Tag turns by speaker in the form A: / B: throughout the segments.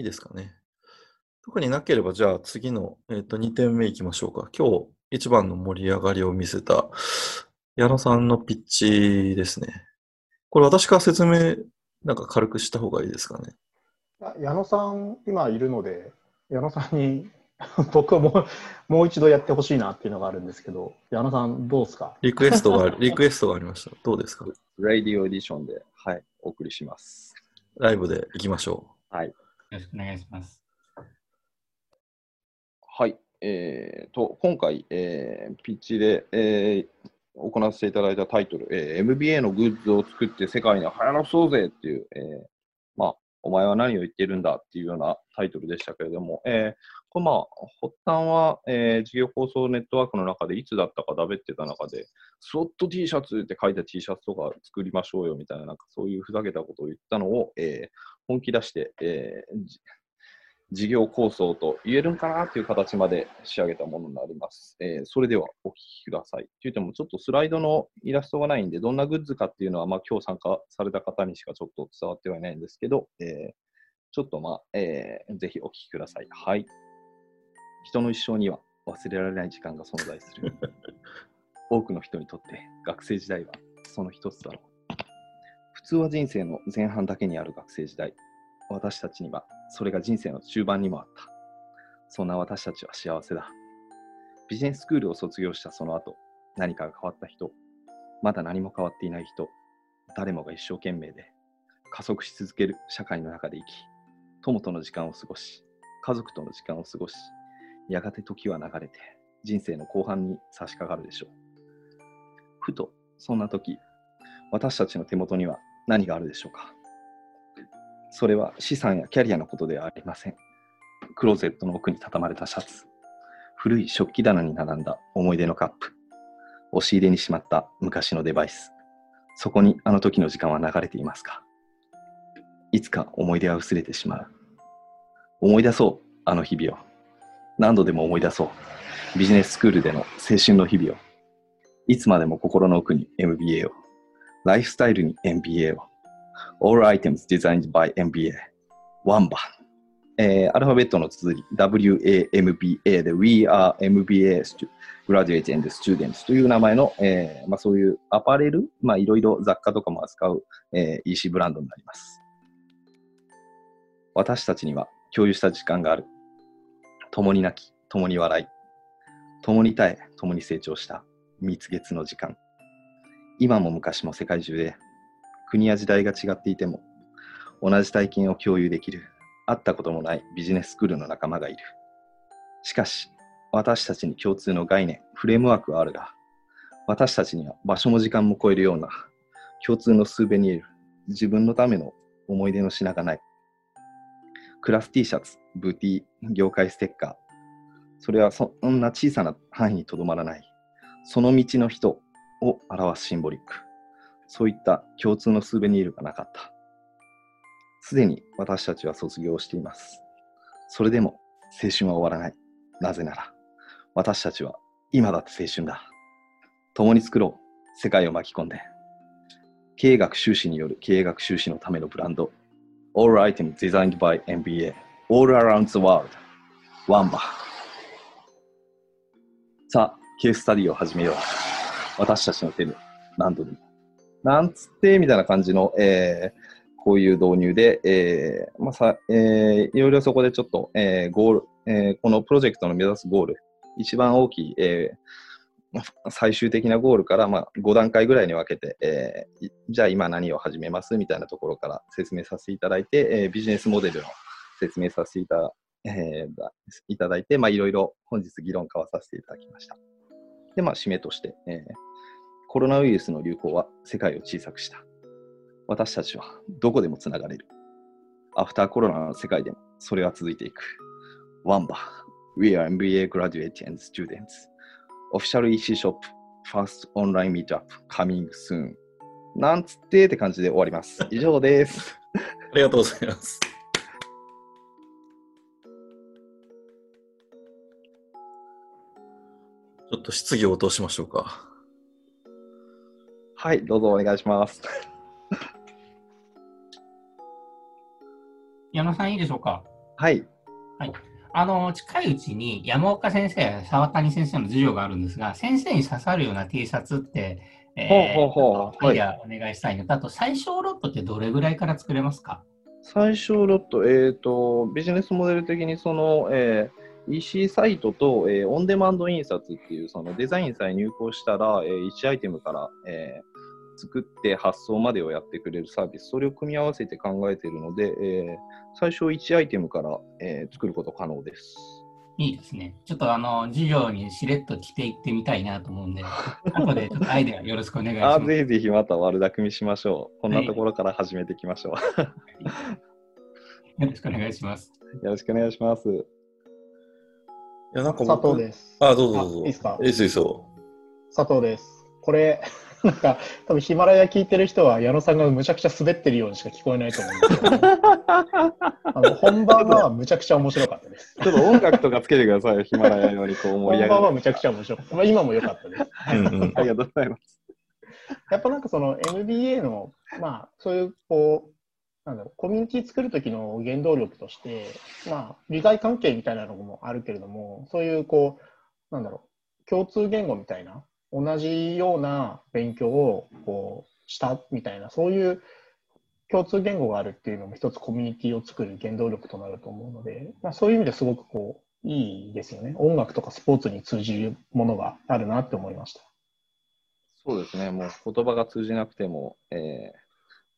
A: いいですかね。特になければ、じゃあ次の、えー、と2点目いきましょうか。今日一番の盛り上がりを見せた矢野さんのピッチですね。これ私から説明なんか軽くした方がいいですかね。
B: 矢野さん、今いるので、矢野さんに 僕はもうもう一度やってほしいなっていうのがあるんですけど、矢野さん、どうですか？
A: リクエストが、リクエストがありました。どうですか？
C: ラディオエディションで、はい、お送りします。
A: ライブでいきましょ
C: う。はい。
D: よろしくお願いします。
C: はい。えー、と、今回、えー、ピッチで、えー、行わせていただいたタイトル、えー、MBA のグッズを作って世界に流行らそうぜっていう、えー、まあ、お前は何を言ってるんだっていうようなタイトルでしたけれども、えー、これまあ、発端は、えー、事業放送ネットワークの中でいつだったかだべってた中で、スロット T シャツって書いた T シャツとか作りましょうよみたいな、なんかそういうふざけたことを言ったのを、えー、本気出して、えー、事業構想と言えるんかなという形まで仕上げたものになります。えー、それではお聞きください。といっても、ちょっとスライドのイラストがないんで、どんなグッズかっていうのは、まあ、今日参加された方にしかちょっと伝わってはいないんですけど、えー、ちょっとまあ、えー、ぜひお聞きください。はい。人の一生には忘れられない時間が存在する。多くの人にとって学生時代はその一つだろう。普通は人生の前半だけにある学生時代。私たちにはそれが人生の中盤にもあった。そんな私たちは幸せだ。ビジネススクールを卒業したその後、何かが変わった人、まだ何も変わっていない人、誰もが一生懸命で、加速し続ける社会の中で生き、友との時間を過ごし、家族との時間を過ごし、やがて時は流れて、人生の後半に差し掛かるでしょう。ふと、そんな時、私たちの手元には何があるでしょうかそれは資産やキャリアのことではありません。クローゼットの奥に畳まれたシャツ、古い食器棚に並んだ思い出のカップ、押し入れにしまった昔のデバイス、そこにあの時の時間は流れていますかいつか思い出は薄れてしまう。思い出そう、あの日々を。何度でも思い出そう。ビジネススクールでの青春の日々を。いつまでも心の奥に MBA を。ライフスタイルに MBA を。All items designed by MBA。ワンバ。えー、アルファベットの綴り WAMBA で We are MBA Graduate and Students という名前の、えーまあ、そういうアパレル、まあ、いろいろ雑貨とかも扱う、えー、EC ブランドになります。私たちには共有した時間がある。共に泣き、共に笑い、共に耐え、共に成長した蜜月の時間。今も昔も世界中で国や時代が違っていても同じ体験を共有できる会ったこともないビジネススクールの仲間がいる。しかし私たちに共通の概念、フレームワークはあるが私たちには場所も時間も超えるような共通のスーベニール、自分のための思い出の品がない。クラス T シャツ、ブーティー、業界ステッカー。それはそんな小さな範囲にとどまらない。その道の人を表すシンボリック。そういった共通のスーベニールがなかった。すでに私たちは卒業しています。それでも青春は終わらない。なぜなら、私たちは今だって青春だ。共に作ろう。世界を巻き込んで。経営学修士による経営学修士のためのブランド。All items designed by MBA. All around the world. ワンバ。さあ、ケーススタディを始めよう。私たちの手で何度でも。なんつって、みたいな感じの、えー、こういう導入で、えー、まあさ、えー、いろいろそこでちょっと、えー、ゴール、えー、このプロジェクトの目指すゴール、一番大きい、えー、最終的なゴールから、まあ、5段階ぐらいに分けて、えー、じゃあ今何を始めますみたいなところから説明させていただいて、えー、ビジネスモデルの説明させていた,、えー、いただいて、まあ、いろいろ本日議論交わさせていただきました。で、まあ、締めとして、えー、コロナウイルスの流行は世界を小さくした。私たちはどこでもつながれる。アフターコロナの世界でもそれは続いていく。ワンバ We are MBA graduate and students. Official EC shop first online meetup coming soon. なんつってって感じで終わります。以上です。
A: ありがとうございます。ちょっと質疑応答しましょうか。
C: はい、どうぞお願いします。
D: 矢野さんいいでしょうか？
C: はい。
D: あの、近いうちに山岡先生や沢谷先生の授業があるんですが、先生に刺さるような T シャツって、えー
C: ほうほうほう。
D: アイデアお願いしたいのと、あと最小ロットってどれぐらいから作れますか？
C: 最小ロット、えっ、と、ビジネスモデル的にその、えー EC サイトと、えーオンデマンド印刷っていうそのデザインさえ入稿したら、えー1アイテムから、えー作って発送までをやってくれるサービス、それを組み合わせて考えているので、えー最初1アイテムから、えー作ること可能です。
D: いいですね。ちょっとあの、授業にしれっと着ていってみたいなと思うんで、後でちょっとアイデアよろしくお願いします。
C: ぜひぜひまた悪巧みしましょう。こんなところから始めていきましょう。
D: よろしくお願いします。
C: よろしくお願いします。
A: いや、なんか
B: 佐
A: 僕
B: 藤です。
A: あ、どうぞどうぞ。
B: あいいですか？
A: いいですよ。
B: 佐藤です。これ、なんか、多分ヒマラヤ聞いてる人は矢野さんがむちゃくちゃ滑ってるようにしか聞こえないと思うんですけど、あの本番はむちゃくちゃ面白かったです。
C: ちょっと音楽とかつけてくださいよ、ヒマラヤ用にこう盛
B: 本
C: り上がる。
B: 番はむちゃくちゃ面白かった。まあ、今も良かったです。
A: うんうん。
C: ありがとうございます。
B: やっぱなんかその MBA の、まあ、そういう、こう、なんだろう、コミュニティ作る時の原動力として、まあ、利害関係みたいなのもあるけれども、そういう、こう、なんだろう、共通言語みたいな、同じような勉強を、こう、したみたいな、そういう共通言語があるっていうのも一つコミュニティを作る原動力となると思うので、まあ、そういう意味ですごくこう、いいですよね。音楽とかスポーツに通じるものがあるなって思いました。
C: そうですね、もう言葉が通じなくても、えー、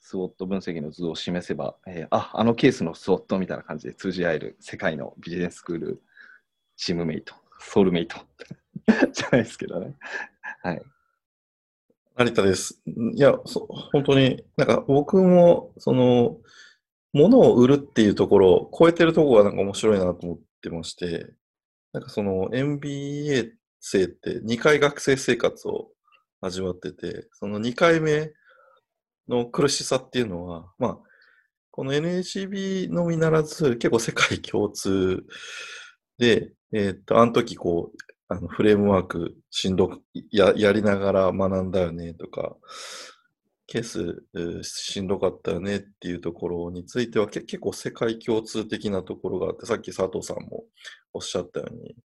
C: スウォット分析の図を示せば、えーあ、あのケースのスウォットみたいな感じで通じ合える世界のビジネススクール、チームメイト、ソウルメイト じゃないですけどね。はい。
A: 成田です。いや、本当に、なんか僕も、その、物を売るっていうところを超えてるところがなんか面白いなと思ってまして、なんかその MBA 生って2回学生生活を味わってて、その2回目の苦しさっていうのは、まあ、この NHB のみならず結構世界共通で、えーっと、あの時こう、あのフレームワークしんどくややりながら学んだよねとか、ケースしんどかったよねっていうところについては結構世界共通的なところがあって、さっき佐藤さんもおっしゃったように、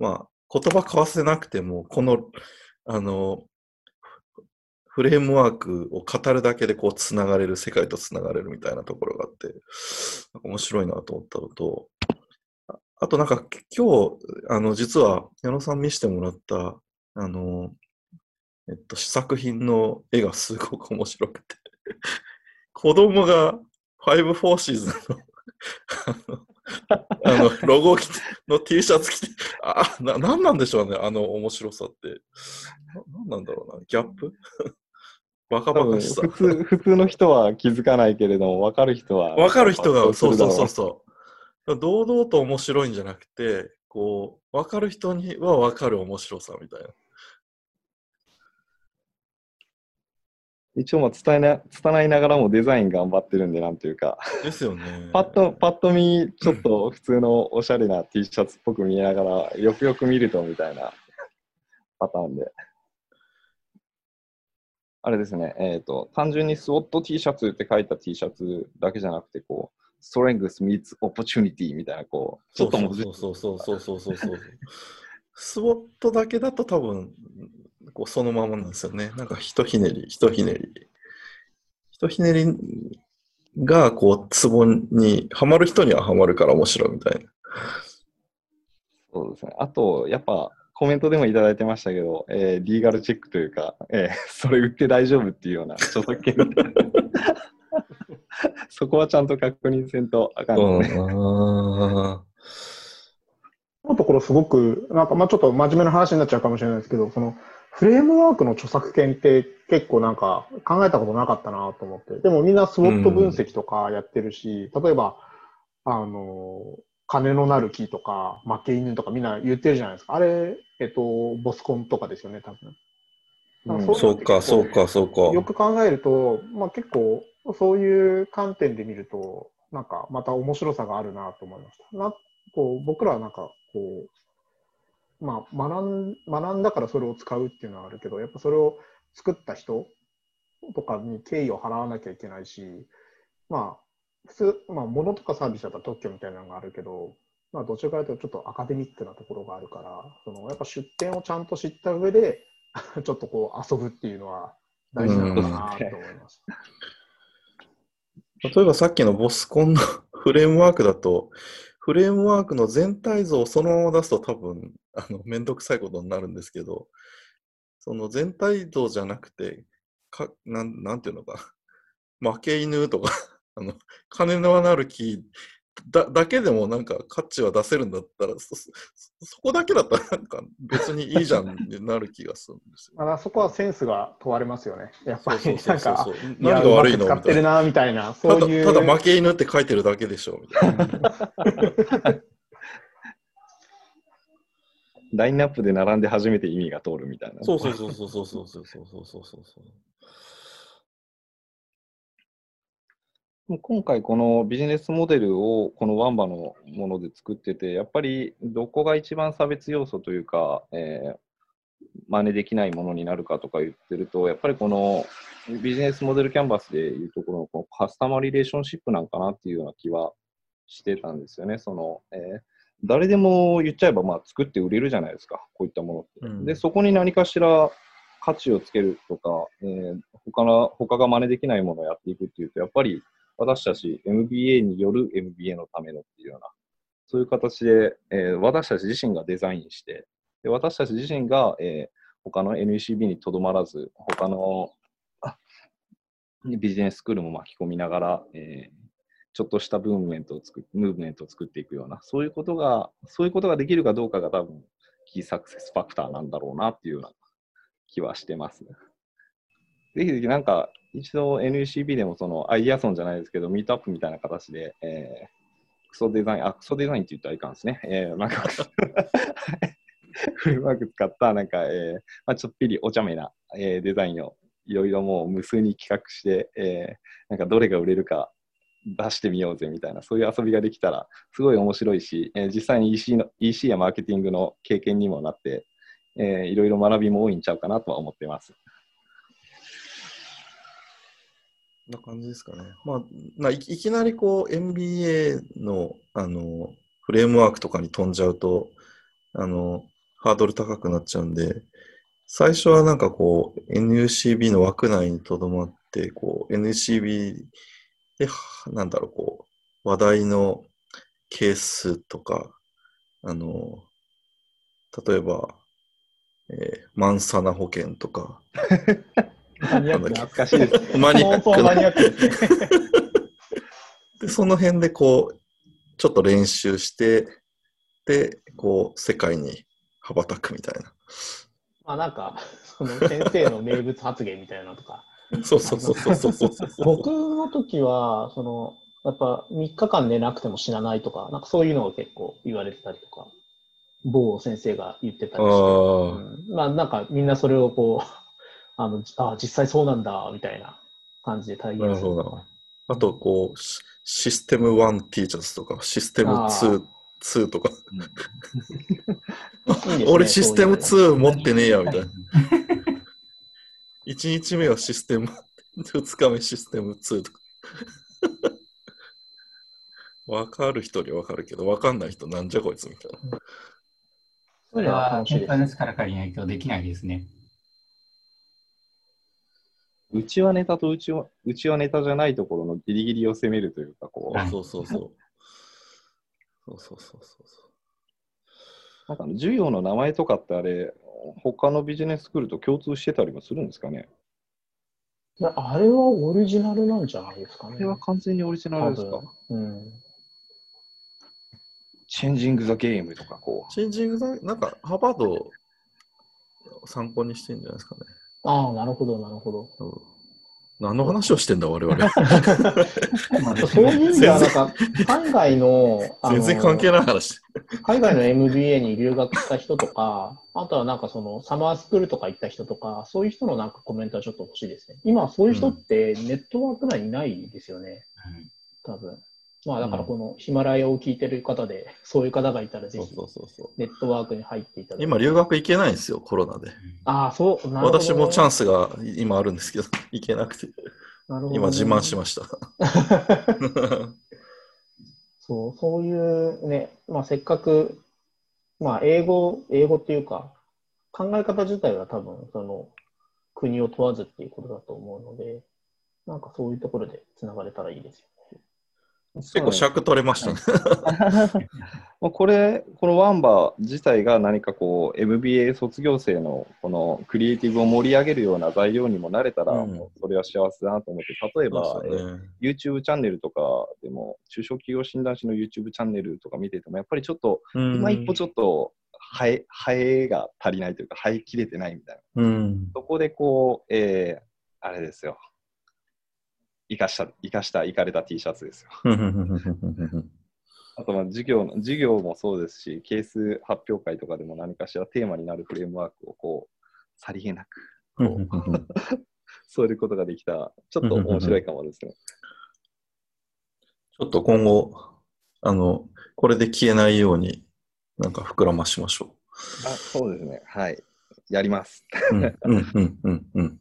A: まあ、言葉交わせなくても、この、あの、フレームワークを語るだけでこうつながれる、世界とつながれるみたいなところがあって、面白いなと思ったのと、ああとなんか今日、あの、実は矢野さん見せてもらった、あの、えっと、試作品の絵がすごく面白くて、子供が5、4シーズンのあの、ロゴ着ての T シャツ着て、あ、な、なんなんでしょうね、あの面白さって。ななんなんだろうな、ギャップ？バカバカしさ
C: 普。通普通の人は気づかないけれども、分かる人は。
A: わかる人が、そうそうそう
C: う。
A: そう。堂々と面白いんじゃなくて、こう、わかる人にはわかる面白さみたいな。
C: 一応まあ伝えな、伝えながらもデザイン頑張ってるんで、なんていうか、
A: ですよね。
C: パッと、パッと見、ちょっと普通のおしゃれな T シャツっぽく見えながら、よくよく見るとみたいな パターンで。あれですね、えっ、と、単純にスウォット T シャツって書いた T シャツだけじゃなくて、こう、ストレングス meets opportunity みたいな、こう、ちょっとも
A: そうそうそうそうそうそうそう。スウォットだけだと多分、こうそのままなんですよね。なんかひとひねり、ひとひねり。ひとひねりが、こう、ツボに、はまる人にははまるから面白いみたいな。
C: そうですね。あと、やっぱ、コメントでもいただいてましたけど、えーリーガルチェックというか、えーそれ売って大丈夫っていうような著作権 そこはちゃんと確認せんとあかんね。
A: だな
B: のところすごく、なんかまあちょっと真面目な話になっちゃうかもしれないですけど、そのフレームワークの著作権って結構なんか考えたことなかったなと思って。でもみんなスウォット分析とかやってるし、例えば、あの、金のなる木とか、負け犬とかみんな言ってるじゃないですか。あれ、えっと、ボスコンとかですよね、多分。なんか
A: そうか、そう
B: か。
A: か、そうか。
B: よく考えると、まあ結構そういう観点で見ると、なんかまた面白さがあるなと思いました。なこう僕らはなんかこう、まあ学ん学んだからそれを使うっていうのはあるけど、やっぱそれを作った人とかに敬意を払わなきゃいけないし、まあ普通、まあ、物とかサービスだったら特許みたいなのがあるけど、まあ、どちらかというとちょっとアカデミックなところがあるから、そのやっぱ出典をちゃんと知った上で、ちょっとこう遊ぶっていうのは大事なのかなと思います。
A: 例えばさっきのボスコンの フレームワークだと、フレームワークの全体像をそのまま出すと多分、あの、めんどくさいことになるんですけど、その全体像じゃなくて、か、なん、なんていうのか、負け犬とか、あの、金のなる木だ、だけでもなんか価値は出せるんだったら、そ、そそこだけだったらなんか別にいいじゃんってなる気がするんですよ。
B: まあ、そこはセンスが問われますよね。やっぱり
A: そうそう
B: なんか
A: 何が悪いの
B: 使ってるなみたいな、
A: た
B: そういう。
A: だ、ただ負け犬って書いてるだけでしょ、みたいな。
C: ラインナップで並んで初めて意味が通るみたいな。
A: そうそうそうそうそうそうそうそうそうそう
C: もう今回このビジネスモデルをこのワンバのもので作ってて、やっぱりどこが一番差別要素というか、えー真似できないものになるかとか言ってると、やっぱりこのビジネスモデルキャンバスでいうところのこのカスタマーリレーションシップなんかなっていうような気はしてたんですよね。その、えー誰でも言っちゃえばまあ作って売れるじゃないですか、こういったものって。
A: うん
C: で、そこに何かしら価値をつけるとか、えー他の他が真似できないものをやっていくっていうと、やっぱり私たち MBA による MBA のためのっていうような、そういう形で、えー私たち自身がデザインして、で私たち自身が、えー他の NECB にとどまらず、他の ビジネススクールも巻き込みながら、えーちょっとしたムーブメントを作ムーブメントを作っていくような、そういうことが、そういうことができるかどうかが多分、キーサクセスファクターなんだろうなっていうような気はしてます。ぜひぜひなんか、一度 NECB でもそのアイディアソンじゃないですけど、ミートアップみたいな形で、えークソデザイン、あ、クソデザインって言ったらいかんですね。えーなんか、フレームワーク使った、なんか、えーまあ、ちょっぴりお茶目な、えーデザインをいろいろもう無数に企画して、えーなんかどれが売れるか出してみようぜみたいな、そういう遊びができたら、すごい面白いし、えー実際に EC, の EC やマーケティングの経験にもなって、えーいろいろ学びも多いんちゃうかなとは思ってます。
A: こんな感じですかね。まあ、ないきなりこう MBA のあのフレームワークとかに飛んじゃうと、あの、ハードル高くなっちゃうんで、最初はなんかこう NUCB の枠内にとどまって、こう NUCB で、はなんだろう、こう、話題のケースとか、あの、例えば、えーマンサナ保険とか、
B: マニアックな
C: 懐かしいです。
A: マニアック
B: マニアックですね。
A: で、その辺でこう、ちょっと練習して、で、こう、世界に羽ばたくみたいな。
B: まあなんか、その先生の名物発言みたいなのとか。
A: そうそうそうそうそうそうそう。
B: 僕の時は、その、やっぱ3日間寝なくても死なないとか、なんかそういうのが結構言われてたりとか、某先生が言ってたりして、
A: ああ、
B: うんまあなんかみんなそれをこう、あの、あ実際そうなんだ、みたいな感じで体現する
A: なるほど。あと、こう、シシステム1ティーチャーズとか、システム
B: あ
A: 2、2とか、
B: いいね
A: 俺システム
B: そういう
A: 2持ってねえや、みたいな。1日目はシステム、2日目システム2とか。わかる人にはわかるけど、わかんない人なんじゃこいつみたいな。
B: そ
D: れは
B: 楽しいです。
D: ネットですから借りないとできないですね。
C: うちはネタとうちはうちはネタじゃないところのギリギリを攻めるというか、こう、
D: はい
A: そうそうそう。そうそうそうそうそう。
C: なんかあの授業の名前とかってあれ、他のビジネススクールと共通してたりもするんですかね？
B: いやあれはオリジナルなんじゃないですかね。
C: これは完全にオリジナ
B: 多
C: ルですか？
B: 分。うん。
C: チェンジング・ザ・ゲームとかこ
A: チェンジングだ、なんか、ハーバードを参考にしてんじゃないですかね。
B: ああ、なるほど、なるほど。
A: うん何の話をしてんだ、我々。
B: そういう意味では、なんか、海外の、
A: 全然関係ない話。
B: 海外の MBA に留学した人とか、あとはなんかそのサマースクールとか行った人とか、そういう人のなんかコメントはちょっと欲しいですね。今、そういう人ってネットワーク内にないですよね、多分。まあだからこのヒマラヤを聞いてる方で、そういう方がいたらぜひ。ネットワークに入っていただいて。
A: 今、留学行けないんですよ、コロナで。
B: ああ、そう、なるほど、
A: 私もチャン
B: ス。
A: スが今あるんですけど、行けなくて。
B: なるほどね
A: 今自慢しました。
B: そう、そういうね、まあ、せっかく、まあ、英語、英語っていうか、考え方自体は多分、その、国を問わずっていうことだと思うので、なんかそういうところでつながれたらいいですよね。
A: 結構尺取れましたね。
C: まあこれ、このワンバ自体が何かこう、MBA 卒業生のこのクリエイティブを盛り上げるような材料にもなれたら、それは幸せだなと思って、例えば、
A: ね
C: えー YouTube チャンネルとかでも、中小企業診断士の YouTube チャンネルとか見てても、やっぱりちょっと、
A: うん
C: 今一歩ちょっと、ハエ、ハエが足りないというか、生えきれてないみたいな。
A: うん。
C: そこでこう、えーあれですよ。生かした、生かした、生かれた T シャツですよ。あと、まあ、授業の、授業もそうですし、ケース発表会とかでも何かしらテーマになるフレームワークをこう、さりげなく、そういうことができた、ちょっと面白いかもですね。
A: ちょっと今後、あの、これで消えないように、なんか膨らましましょ
C: あ、そうですね。はい。やります。
A: うん、うん、うん、うん。